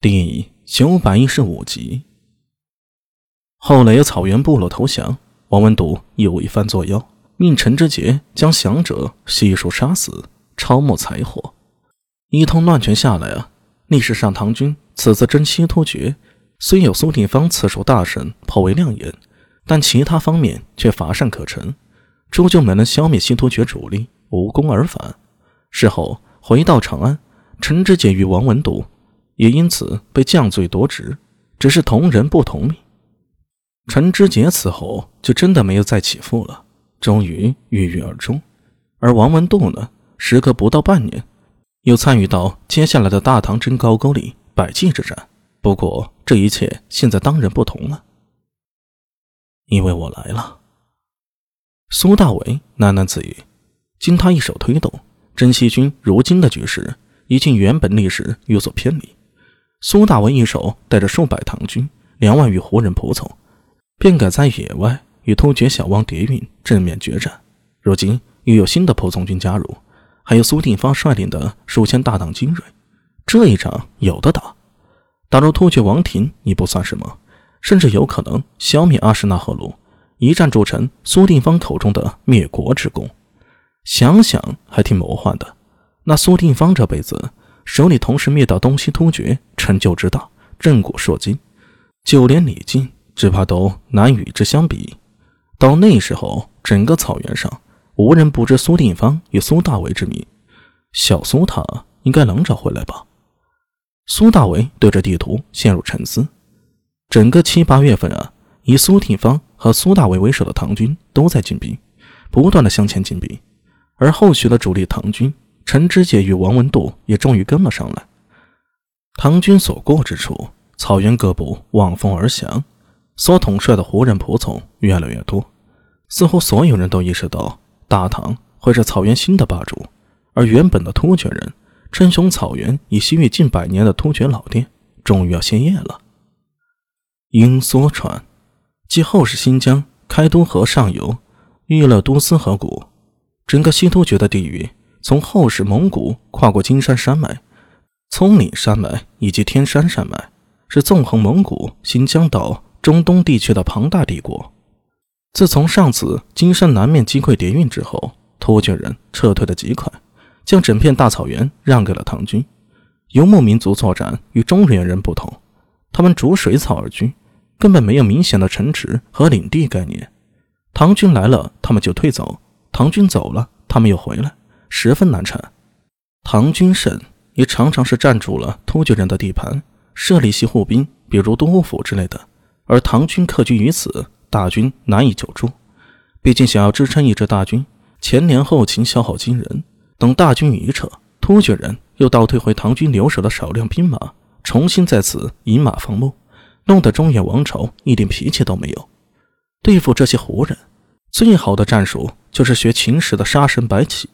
第九百一十五集。后来有草原部落投降，王文笃又一番作妖，命陈知节将降者悉数杀死，抄没财货。一通乱拳下来啊，历史上唐军此次征西突厥，虽有苏定方次数大胜，颇为亮眼，但其他方面却乏善可陈，终究没能消灭西突厥主力，无功而返。事后回到长安，陈知节与王文笃。也因此被降罪夺职，只是同人不同命。陈知节此后就真的没有再起复了，终于郁郁而终。而王文度呢，时隔不到半年，又参与到接下来的大唐征高句丽百济之战。不过这一切现在当然不同了，因为我来了。苏大伟喃喃自语，经他一手推动，真西军如今的局势已经原本历史有所偏离。苏大为一手带着数百唐军、两万余胡人仆从，便敢在野外与突厥小王叠运正面决战。如今又有新的仆从军加入，还有苏定方率领的数千大唐精锐，这一仗有的打。打入突厥王庭已不算什么，甚至有可能消灭阿史那赫鲁，一战铸成苏定方口中的灭国之功。想想还挺魔幻的。那苏定方这辈子……手里同时灭掉东西突厥，成就之大，震古烁今，就连李靖只怕都难与之相比。到那时候，整个草原上无人不知苏定方与苏大为之名。小苏他应该能找回来吧？苏大为对着地图陷入沉思。整个七八月份啊，以苏定方和苏大为为首的唐军都在进兵，不断的向前进兵，而后续的主力唐军。陈知节与王文度也终于跟了上来。唐军所过之处，草原各部望风而降，所统帅的胡人仆从越来越多。似乎所有人都意识到，大唐会是草原新的霸主，而原本的突厥人称雄草原已西域近百年的突厥老店，终于要歇业了。鹰梭川，即后世新疆开都河上游玉勒都斯河谷，整个西突厥的地域。从后世蒙古跨过金山山脉、葱岭山脉以及天山山脉，是纵横蒙古、新疆到中东地区的庞大帝国。自从上次金山南面击溃叠运之后，突厥人撤退的极快，将整片大草原让给了唐军。游牧民族作战与中原人不同，他们逐水草而居，根本没有明显的城池和领地概念。唐军来了，他们就退走；唐军走了，他们又回来。十分难缠，唐军胜也常常是占住了突厥人的地盘，设立西护兵，比如都护府之类的。而唐军客居于此，大军难以久驻。毕竟想要支撑一支大军，前年后勤，消耗惊人。等大军一撤，突厥人又倒退回唐军留守的少量兵马，重新在此饮马放牧，弄得中原王朝一点脾气都没有。对付这些胡人，最好的战术就是学秦时的杀神白起。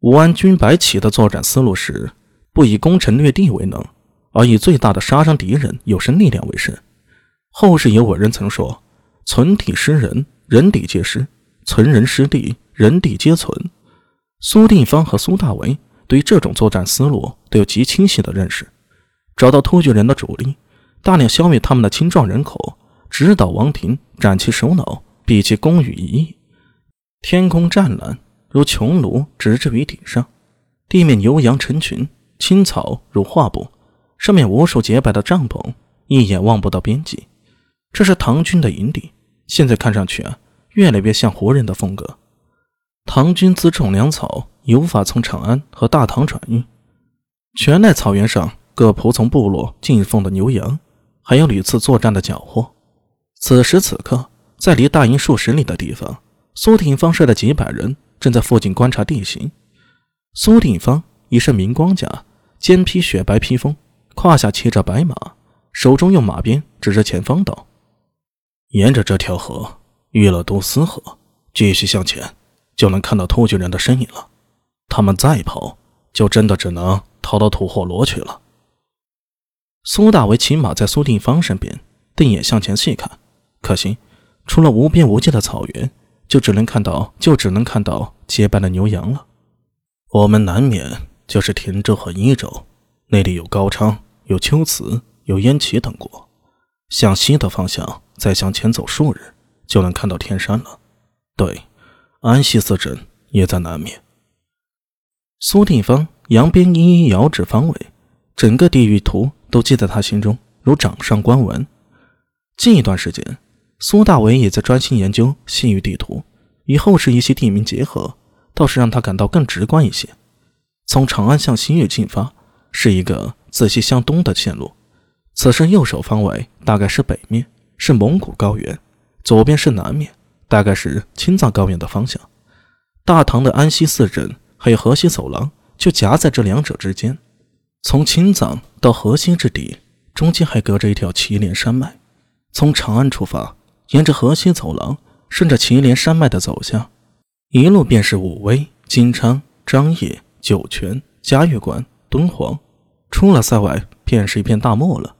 武安军白起的作战思路是：不以攻城略地为能，而以最大的杀伤敌人有生力量为胜。后世有伟人曾说：“存地失人，人地皆失；存人失地，人地皆存。”苏定方和苏大为对于这种作战思路都有极清晰的认识。找到突厥人的主力，大量消灭他们的青壮人口，直捣王庭，斩其首脑，毙其功与一。天空湛蓝。如穹庐直至于顶上，地面牛羊成群，青草如画布，上面无数洁白的帐篷，一眼望不到边际。这是唐军的营地，现在看上去啊，越来越像胡人的风格。唐军辎重粮草，无法从长安和大唐转运，全赖草原上各仆从部落进奉的牛羊，还有屡次作战的缴获。此时此刻，在离大营数十里的地方，苏挺方率的几百人。正在附近观察地形，苏定方一身明光甲，肩披雪白披风，胯下骑着白马，手中用马鞭指着前方道：“沿着这条河，玉勒都斯河，继续向前，就能看到突厥人的身影了。他们再跑，就真的只能逃到吐火罗去了。”苏大为骑马在苏定方身边，定眼向前细看，可惜除了无边无际的草原。就只能看到，就只能看到结伴的牛羊了。我们南面就是田州和伊州，那里有高昌，有秋瓷，有燕齐等国。向西的方向，再向前走数日，就能看到天山了。对，安西四镇也在南面。苏定方扬鞭一一遥指方位，整个地域图都记在他心中，如掌上观文。近一段时间，苏大伟也在专心研究西域地图，以后世一些地名结合，倒是让他感到更直观一些。从长安向西域进发，是一个自西向东的线路。此时右手方位大概是北面，是蒙古高原；左边是南面，大概是青藏高原的方向。大唐的安西四镇还有河西走廊就夹在这两者之间。从青藏到河西之地，中间还隔着一条祁连山脉。从长安出发，沿着河西走廊，顺着祁连山脉的走向，一路便是武威、金昌、张掖、酒泉、嘉峪关、敦煌。出了塞外，便是一片大漠了。